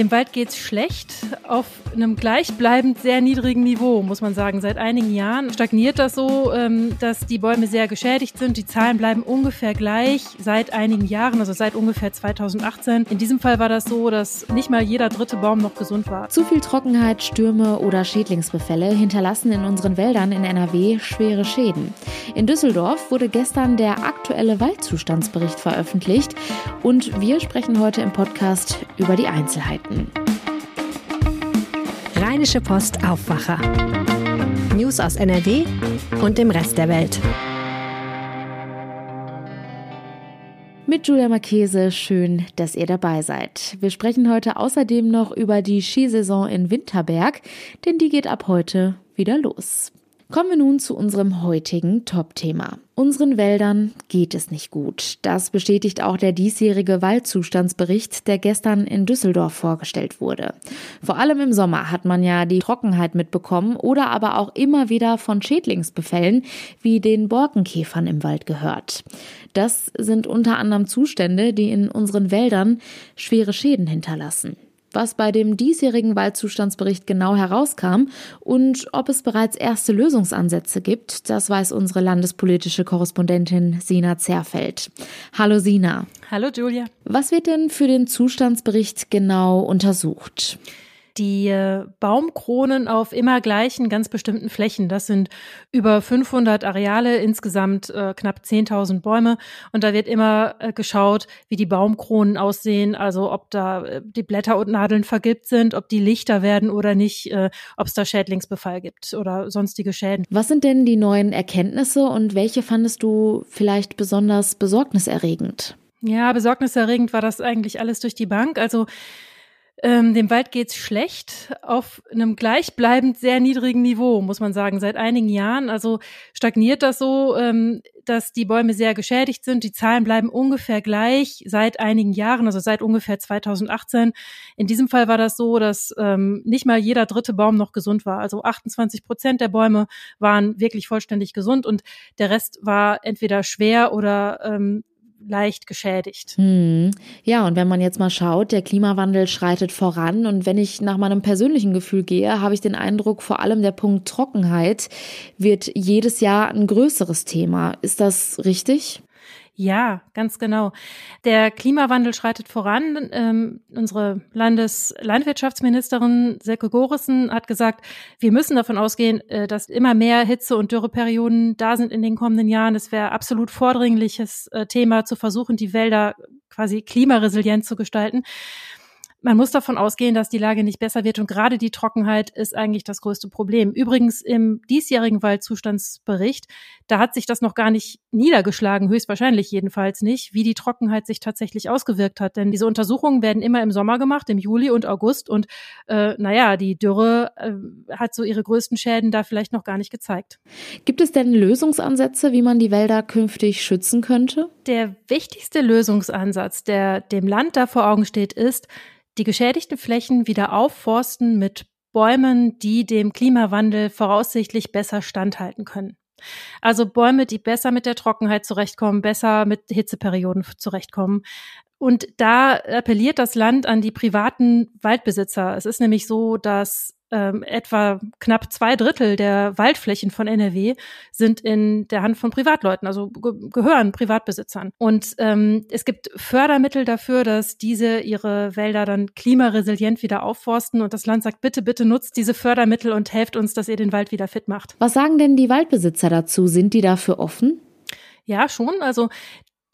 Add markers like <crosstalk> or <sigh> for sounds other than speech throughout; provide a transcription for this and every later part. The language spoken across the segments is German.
Dem Wald geht's schlecht, auf einem gleichbleibend sehr niedrigen Niveau, muss man sagen. Seit einigen Jahren stagniert das so, ähm, dass die Bäume sehr geschädigt sind. Die Zahlen bleiben ungefähr gleich seit einigen Jahren, also seit ungefähr 2018. In diesem Fall war das so, dass nicht mal jeder dritte Baum noch gesund war. Zu viel Trockenheit, Stürme oder Schädlingsbefälle hinterlassen in unseren Wäldern in NRW schwere Schäden. In Düsseldorf wurde gestern der aktuelle Waldzustandsbericht veröffentlicht und wir sprechen heute im Podcast über die Einzelheiten. Nachrichten. Rheinische Post Aufwacher. News aus NRW und dem Rest der Welt. Mit Julia Marchese, schön, dass ihr dabei seid. Wir sprechen heute außerdem noch über die Skisaison in Winterberg, denn die geht ab heute wieder los. Kommen wir nun zu unserem heutigen Top-Thema. Unseren Wäldern geht es nicht gut. Das bestätigt auch der diesjährige Waldzustandsbericht, der gestern in Düsseldorf vorgestellt wurde. Vor allem im Sommer hat man ja die Trockenheit mitbekommen oder aber auch immer wieder von Schädlingsbefällen wie den Borkenkäfern im Wald gehört. Das sind unter anderem Zustände, die in unseren Wäldern schwere Schäden hinterlassen was bei dem diesjährigen Waldzustandsbericht genau herauskam und ob es bereits erste Lösungsansätze gibt, das weiß unsere landespolitische Korrespondentin Sina Zerfeld. Hallo Sina. Hallo Julia. Was wird denn für den Zustandsbericht genau untersucht? Die äh, Baumkronen auf immer gleichen, ganz bestimmten Flächen. Das sind über 500 Areale, insgesamt äh, knapp 10.000 Bäume. Und da wird immer äh, geschaut, wie die Baumkronen aussehen, also ob da äh, die Blätter und Nadeln vergilbt sind, ob die lichter werden oder nicht, ob es da Schädlingsbefall gibt oder sonstige Schäden. Was sind denn die neuen Erkenntnisse und welche fandest du vielleicht besonders besorgniserregend? Ja, besorgniserregend war das eigentlich alles durch die Bank. Also ähm, dem Wald geht's schlecht auf einem gleichbleibend sehr niedrigen Niveau, muss man sagen, seit einigen Jahren. Also stagniert das so, ähm, dass die Bäume sehr geschädigt sind. Die Zahlen bleiben ungefähr gleich seit einigen Jahren, also seit ungefähr 2018. In diesem Fall war das so, dass ähm, nicht mal jeder dritte Baum noch gesund war. Also 28 Prozent der Bäume waren wirklich vollständig gesund und der Rest war entweder schwer oder ähm, leicht geschädigt. Hm. Ja, und wenn man jetzt mal schaut, der Klimawandel schreitet voran und wenn ich nach meinem persönlichen Gefühl gehe, habe ich den Eindruck, vor allem der Punkt Trockenheit wird jedes Jahr ein größeres Thema. Ist das richtig? Ja, ganz genau. Der Klimawandel schreitet voran. Ähm, unsere Landeslandwirtschaftsministerin Silke Gorissen hat gesagt, wir müssen davon ausgehen, äh, dass immer mehr Hitze- und Dürreperioden da sind in den kommenden Jahren. Es wäre absolut vordringliches äh, Thema zu versuchen, die Wälder quasi klimaresilient zu gestalten man muss davon ausgehen, dass die Lage nicht besser wird und gerade die Trockenheit ist eigentlich das größte Problem. Übrigens im diesjährigen Waldzustandsbericht, da hat sich das noch gar nicht niedergeschlagen, höchstwahrscheinlich jedenfalls nicht, wie die Trockenheit sich tatsächlich ausgewirkt hat. Denn diese Untersuchungen werden immer im Sommer gemacht, im Juli und August und äh, naja, die Dürre äh, hat so ihre größten Schäden da vielleicht noch gar nicht gezeigt. Gibt es denn Lösungsansätze, wie man die Wälder künftig schützen könnte? Der wichtigste Lösungsansatz, der dem Land da vor Augen steht, ist, die geschädigten Flächen wieder aufforsten mit Bäumen, die dem Klimawandel voraussichtlich besser standhalten können. Also Bäume, die besser mit der Trockenheit zurechtkommen, besser mit Hitzeperioden zurechtkommen. Und da appelliert das Land an die privaten Waldbesitzer. Es ist nämlich so, dass ähm, etwa knapp zwei Drittel der Waldflächen von NRW sind in der Hand von Privatleuten, also ge gehören Privatbesitzern. Und ähm, es gibt Fördermittel dafür, dass diese ihre Wälder dann klimaresilient wieder aufforsten. Und das Land sagt, bitte, bitte nutzt diese Fördermittel und helft uns, dass ihr den Wald wieder fit macht. Was sagen denn die Waldbesitzer dazu? Sind die dafür offen? Ja, schon. Also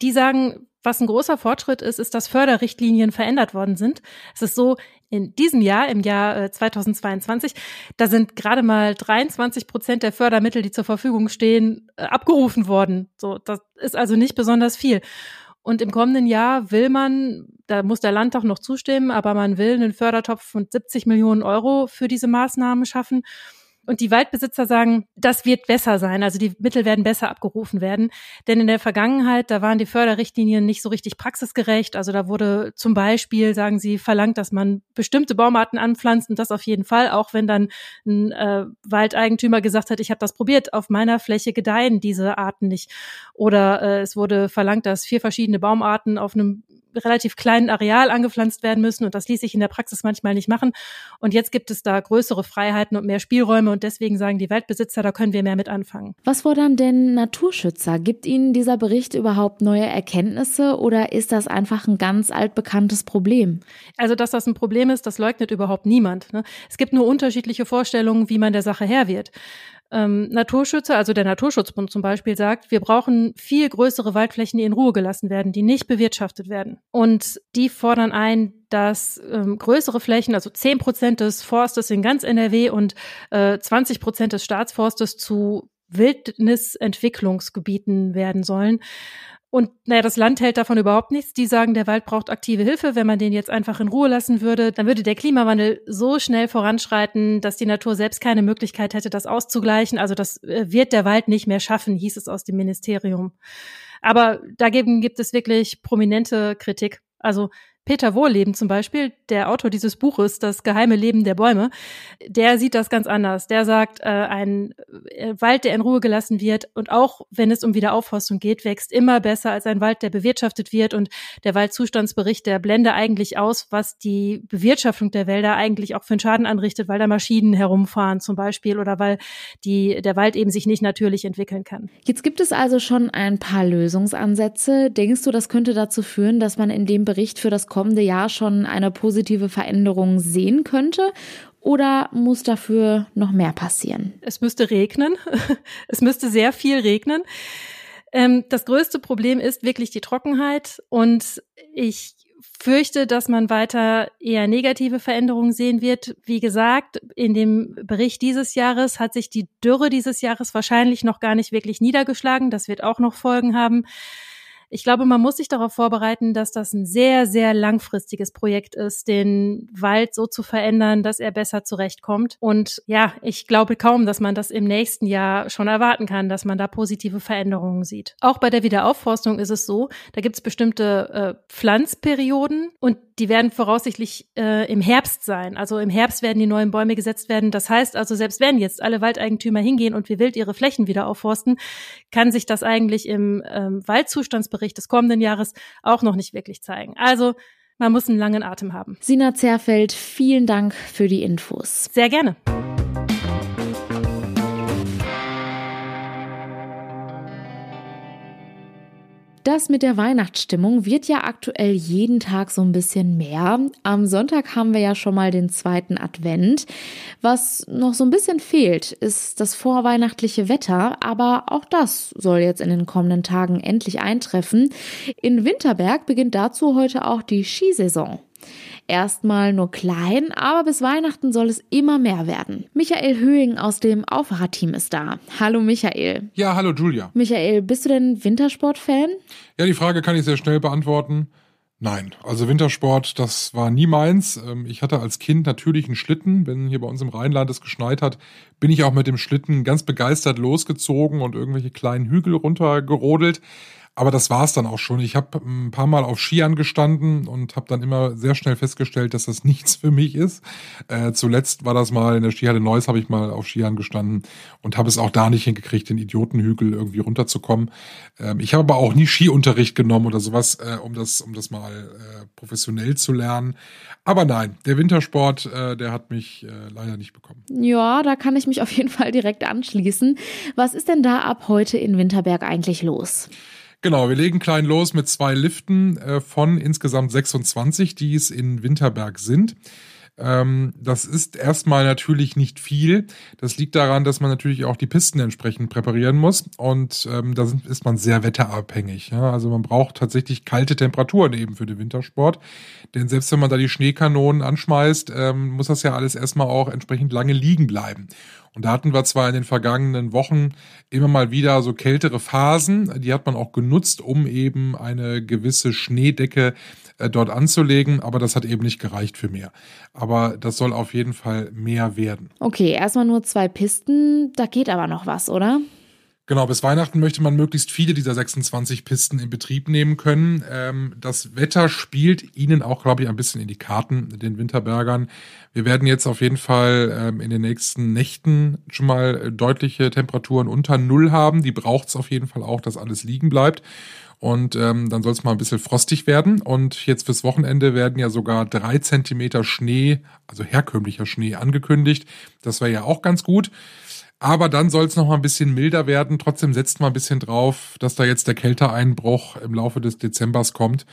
die sagen, was ein großer Fortschritt ist, ist, dass Förderrichtlinien verändert worden sind. Es ist so, in diesem Jahr, im Jahr 2022, äh, da sind gerade mal 23 Prozent der Fördermittel, die zur Verfügung stehen, äh, abgerufen worden. So, das ist also nicht besonders viel. Und im kommenden Jahr will man, da muss der Landtag noch zustimmen, aber man will einen Fördertopf von 70 Millionen Euro für diese Maßnahmen schaffen. Und die Waldbesitzer sagen, das wird besser sein. Also die Mittel werden besser abgerufen werden. Denn in der Vergangenheit, da waren die Förderrichtlinien nicht so richtig praxisgerecht. Also da wurde zum Beispiel, sagen sie, verlangt, dass man bestimmte Baumarten anpflanzt und das auf jeden Fall, auch wenn dann ein äh, Waldeigentümer gesagt hat, ich habe das probiert, auf meiner Fläche gedeihen diese Arten nicht. Oder äh, es wurde verlangt, dass vier verschiedene Baumarten auf einem relativ kleinen Areal angepflanzt werden müssen und das ließ sich in der Praxis manchmal nicht machen. Und jetzt gibt es da größere Freiheiten und mehr Spielräume und deswegen sagen die Waldbesitzer, da können wir mehr mit anfangen. Was fordern denn Naturschützer? Gibt Ihnen dieser Bericht überhaupt neue Erkenntnisse oder ist das einfach ein ganz altbekanntes Problem? Also, dass das ein Problem ist, das leugnet überhaupt niemand. Ne? Es gibt nur unterschiedliche Vorstellungen, wie man der Sache Herr wird. Ähm, Naturschützer, also der Naturschutzbund zum Beispiel, sagt, wir brauchen viel größere Waldflächen, die in Ruhe gelassen werden, die nicht bewirtschaftet werden. Und die fordern ein, dass ähm, größere Flächen, also zehn Prozent des Forstes in ganz NRW und äh, 20 Prozent des Staatsforstes zu Wildnisentwicklungsgebieten werden sollen. Und naja, das Land hält davon überhaupt nichts. Die sagen, der Wald braucht aktive Hilfe. Wenn man den jetzt einfach in Ruhe lassen würde, dann würde der Klimawandel so schnell voranschreiten, dass die Natur selbst keine Möglichkeit hätte, das auszugleichen. Also das äh, wird der Wald nicht mehr schaffen, hieß es aus dem Ministerium. Aber dagegen gibt es wirklich prominente Kritik. Also Peter Wohlleben zum Beispiel, der Autor dieses Buches, Das geheime Leben der Bäume, der sieht das ganz anders. Der sagt, äh, ein äh, Wald, der in Ruhe gelassen wird und auch wenn es um Wiederaufforstung geht, wächst immer besser als ein Wald, der bewirtschaftet wird. Und der Waldzustandsbericht, der blende eigentlich aus, was die Bewirtschaftung der Wälder eigentlich auch für einen Schaden anrichtet, weil da Maschinen herumfahren zum Beispiel oder weil die, der Wald eben sich nicht natürlich entwickeln kann. Jetzt gibt es also schon ein paar Lösungsansätze. Denkst du, das könnte dazu führen, dass man in dem Bericht für das kommende Jahr schon eine positive Veränderung sehen könnte? Oder muss dafür noch mehr passieren? Es müsste regnen. <laughs> Es müsste sehr viel regnen. Ähm, das größte Problem ist wirklich die Trockenheit und ich fürchte, dass man weiter eher negative Veränderungen sehen wird. Wie gesagt, in dem Bericht dieses Jahres hat sich die Dürre dieses Jahres wahrscheinlich noch gar nicht wirklich niedergeschlagen. Das wird auch noch Folgen haben. Ich glaube, man muss sich darauf vorbereiten, dass das ein sehr, sehr langfristiges Projekt ist, den Wald so zu verändern, dass er besser zurechtkommt. Und ja, ich glaube kaum, dass man das im nächsten Jahr schon erwarten kann, dass man da positive Veränderungen sieht. Auch bei der Wiederaufforstung ist es so, da gibt es bestimmte äh, Pflanzperioden und die werden voraussichtlich äh, im Herbst sein. Also im Herbst werden die neuen Bäume gesetzt werden. Das heißt also, selbst wenn jetzt alle Waldeigentümer hingehen und wie wild ihre Flächen wieder aufforsten, kann sich das eigentlich im ähm, Waldzustandsbericht des kommenden Jahres auch noch nicht wirklich zeigen. Also man muss einen langen Atem haben. Sina Zerfeld, vielen Dank für die Infos. Sehr gerne. Das mit der Weihnachtsstimmung wird ja aktuell jeden Tag so ein bisschen mehr. Am Sonntag haben wir ja schon mal den zweiten Advent. Was noch so ein bisschen fehlt, ist das vorweihnachtliche Wetter, aber auch das soll jetzt in den kommenden Tagen endlich eintreffen. In Winterberg beginnt dazu heute auch die Skisaison. Erstmal nur klein, aber bis Weihnachten soll es immer mehr werden. Michael Höhing aus dem Aufwacherteam ist da. Hallo Michael. Ja, hallo Julia. Michael, bist du denn Wintersportfan? Ja, die Frage kann ich sehr schnell beantworten. Nein, also Wintersport, das war nie meins. Ähm, ich hatte als Kind natürlich einen Schlitten. Wenn hier bei uns im Rheinland es geschneit hat, bin ich auch mit dem Schlitten ganz begeistert losgezogen und irgendwelche kleinen Hügel runtergerodelt. Aber das war's dann auch schon. Ich habe ein paar Mal auf Skiern gestanden und habe dann immer sehr schnell festgestellt, dass das <laughs> nichts für mich ist. Äh, zuletzt war das mal in der Skihalle Neuss, habe ich mal auf Skiern gestanden und habe es auch da nicht hingekriegt, den Idiotenhügel irgendwie runterzukommen. Ähm, ich habe aber auch nie Skiunterricht genommen oder sowas, äh, um das, um das mal äh, professionell zu lernen. Aber nein, der Wintersport, äh, der hat mich äh, leider nicht bekommen. Ja, da kann ich mich auf jeden Fall direkt anschließen. Was ist denn da ab heute in Winterberg eigentlich los? Genau, wir legen klein los mit zwei Liften äh, von insgesamt 26, die es in Winterberg sind. Ähm, das ist erstmal natürlich nicht viel. Das liegt daran, dass man natürlich auch die Pisten entsprechend präparieren muss. Und ähm, da sind, ist man sehr wetterabhängig. Ja? Also man braucht tatsächlich kalte Temperaturen eben für den Wintersport. Denn selbst wenn man da die Schneekanonen anschmeißt, ähm, muss das ja alles erstmal auch entsprechend lange liegen bleiben. Und da hatten wir zwar in den vergangenen Wochen immer mal wieder so kältere Phasen, die hat man auch genutzt, um eben eine gewisse Schneedecke äh, dort anzulegen, aber das hat eben nicht gereicht für mehr. Aber das soll auf jeden Fall mehr werden. Okay, erstmal nur zwei Pisten, da geht aber noch was, oder? Genau, bis Weihnachten möchte man möglichst viele dieser 26 Pisten in Betrieb nehmen können. Ähm, das Wetter spielt ihnen auch, glaube ich, ein bisschen in die Karten, den Winterbergern. Wir werden jetzt auf jeden Fall ähm, in den nächsten Nächten schon mal deutliche Temperaturen unter Null haben. Die braucht es auf jeden Fall auch, dass alles liegen bleibt. Und ähm, dann soll es mal ein bisschen frostig werden. Und jetzt fürs Wochenende werden ja sogar drei Zentimeter Schnee, also herkömmlicher Schnee, angekündigt. Das wäre ja auch ganz gut. Aber dann soll es noch mal ein bisschen milder werden. Trotzdem setzt man ein bisschen drauf, dass da jetzt der Kälteeinbruch im Laufe des Dezembers kommt.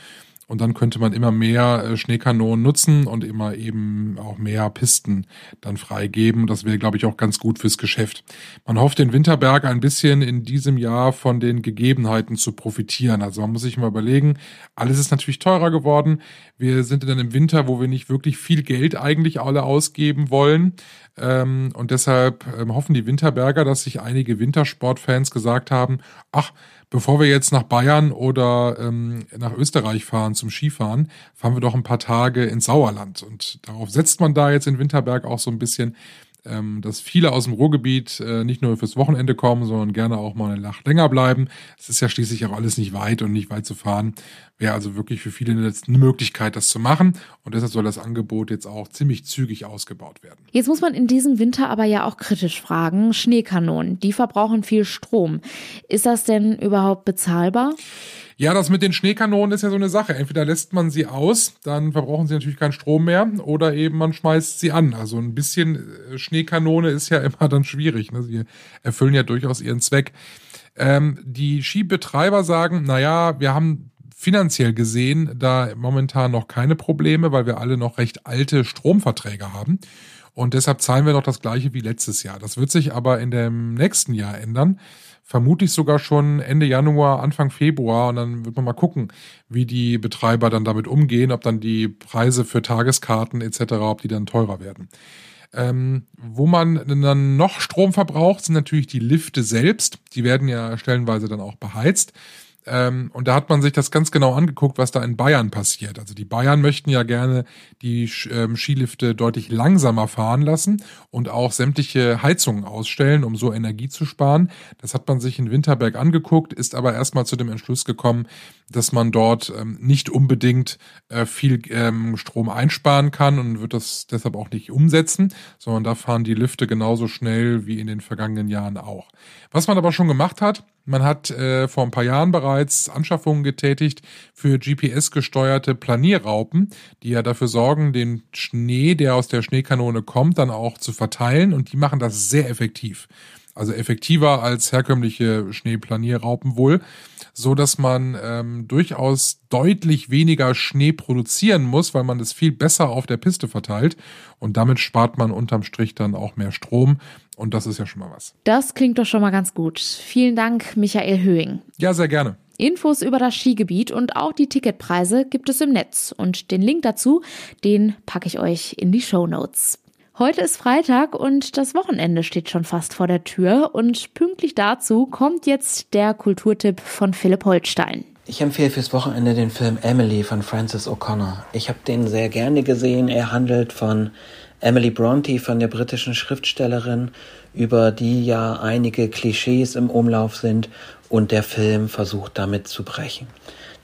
Und dann könnte man immer mehr äh, Schneekanonen nutzen und immer eben auch mehr Pisten dann freigeben. Das wäre, glaube ich, auch ganz gut fürs Geschäft. Man hofft den Winterberg ein bisschen in diesem Jahr von den Gegebenheiten zu profitieren. Also man muss sich mal überlegen, alles ist natürlich teurer geworden. Wir sind in einem Winter, wo wir nicht wirklich viel Geld eigentlich alle ausgeben wollen. Ähm, und deshalb ähm, hoffen die Winterberger, dass sich einige Wintersportfans gesagt haben, ach, bevor wir jetzt nach Bayern oder ähm, nach Österreich fahren zum Skifahren, fahren wir doch ein paar Tage ins Sauerland. Und darauf setzt man da jetzt in Winterberg auch so ein bisschen, ähm, dass viele aus dem Ruhrgebiet äh, nicht nur fürs Wochenende kommen, sondern gerne auch mal eine Nacht länger bleiben. Es ist ja schließlich auch alles nicht weit und nicht weit zu fahren. Wäre also wirklich für viele eine Möglichkeit, das zu machen. Und deshalb soll das Angebot jetzt auch ziemlich zügig ausgebaut werden. Jetzt muss man in diesem Winter aber ja auch kritisch fragen. Schneekanonen, die verbrauchen viel Strom. Ist das denn überhaupt bezahlbar? Ja, das mit den Schneekanonen ist ja so eine Sache. Entweder lässt man sie aus, dann verbrauchen sie natürlich keinen Strom mehr, oder eben man schmeißt sie an. Also ein bisschen äh, Schneekanone ist ja <laughs> immer dann schwierig. Ne? Sie erfüllen ja durchaus ihren Zweck. Ähm, die Skibetreiber sagen, na ja, wir haben finanziell gesehen da momentan noch keine Probleme, weil wir alle noch recht alte Stromverträge haben. Und deshalb zahlen wir noch das gleiche wie letztes Jahr. Das wird sich aber in dem nächsten Jahr ändern vermutlich sogar schon Ende Januar, Anfang Februar und dann wird man mal gucken, wie die Betreiber dann damit umgehen, ob dann die Preise für Tageskarten etc., ob die dann teurer werden. Ähm, wo man dann noch Strom verbraucht, sind natürlich die Lifte selbst. Die werden ja stellenweise dann auch beheizt. Ähm, und da hat man sich das ganz genau angeguckt, was da in Bayern passiert. Also die Bayern möchten ja gerne die ähm, Skilifte deutlich langsamer fahren lassen und auch sämtliche Heizungen ausstellen, um so Energie zu sparen. Das hat man sich in Winterberg angeguckt, ist aber erstmal zu dem Entschluss gekommen, dass man dort ähm, nicht unbedingt äh, viel ähm, Strom einsparen kann und wird das deshalb auch nicht umsetzen, sondern da fahren die Lifte genauso schnell wie in den vergangenen Jahren auch. Was man aber schon gemacht hat, man hat äh, vor ein paar Jahren bereits Anschaffungen getätigt für GPS-gesteuerte Planierraupen, die ja dafür sorgen, den Schnee, der aus der Schneekanone kommt, dann auch zu verteilen und die machen das sehr effektiv. Also effektiver als herkömmliche Schneeplanierraupen wohl, so dass man ähm, durchaus deutlich weniger Schnee produzieren muss, weil man das viel besser auf der Piste verteilt und damit spart man unterm Strich dann auch mehr Strom und das ist ja schon mal was. Das klingt doch schon mal ganz gut. Vielen Dank, Michael Höhing. Ja, sehr gerne. Infos über das Skigebiet und auch die Ticketpreise gibt es im Netz. Und den Link dazu, den packe ich euch in die Show Notes. Heute ist Freitag und das Wochenende steht schon fast vor der Tür. Und pünktlich dazu kommt jetzt der Kulturtipp von Philipp Holstein. Ich empfehle fürs Wochenende den Film Emily von Francis O'Connor. Ich habe den sehr gerne gesehen. Er handelt von Emily Bronte, von der britischen Schriftstellerin, über die ja einige Klischees im Umlauf sind und der Film versucht damit zu brechen.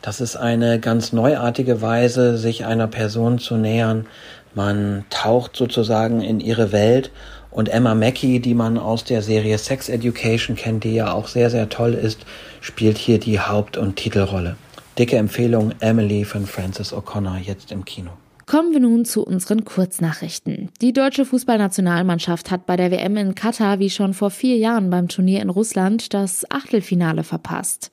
Das ist eine ganz neuartige Weise, sich einer Person zu nähern. Man taucht sozusagen in ihre Welt und Emma Mackey, die man aus der Serie Sex Education kennt, die ja auch sehr, sehr toll ist, spielt hier die Haupt- und Titelrolle. Dicke Empfehlung Emily von Francis O'Connor jetzt im Kino. Kommen wir nun zu unseren Kurznachrichten. Die deutsche Fußballnationalmannschaft hat bei der WM in Katar wie schon vor vier Jahren beim Turnier in Russland das Achtelfinale verpasst.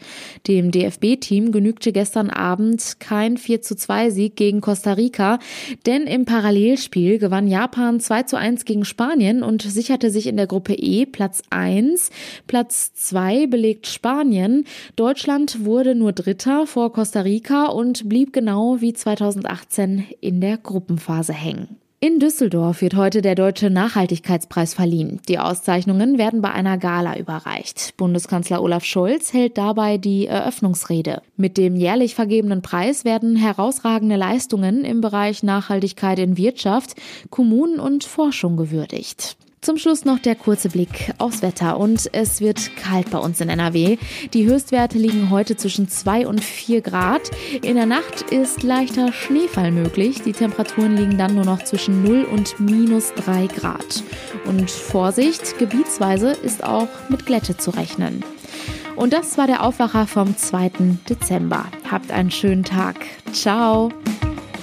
Dem DFB-Team genügte gestern Abend kein 4 zu 2 Sieg gegen Costa Rica, denn im Parallelspiel gewann Japan 2 zu 1 gegen Spanien und sicherte sich in der Gruppe E Platz 1. Platz 2 belegt Spanien. Deutschland wurde nur Dritter vor Costa Rica und blieb genau wie 2018 in der der Gruppenphase hängen. In Düsseldorf wird heute der Deutsche Nachhaltigkeitspreis verliehen. Die Auszeichnungen werden bei einer Gala überreicht. Bundeskanzler Olaf Scholz hält dabei die Eröffnungsrede. Mit dem jährlich vergebenen Preis werden herausragende Leistungen im Bereich Nachhaltigkeit in Wirtschaft, Kommunen und Forschung gewürdigt. Zum Schluss noch der kurze Blick aufs Wetter und es wird kalt bei uns in NRW. Die Höchstwerte liegen heute zwischen 2 und 4 Grad. In der Nacht ist leichter Schneefall möglich. Die Temperaturen liegen dann nur noch zwischen 0 und minus 3 Grad. Und Vorsicht, gebietsweise ist auch mit Glätte zu rechnen. Und das war der Aufwacher vom 2. Dezember. Habt einen schönen Tag. Ciao.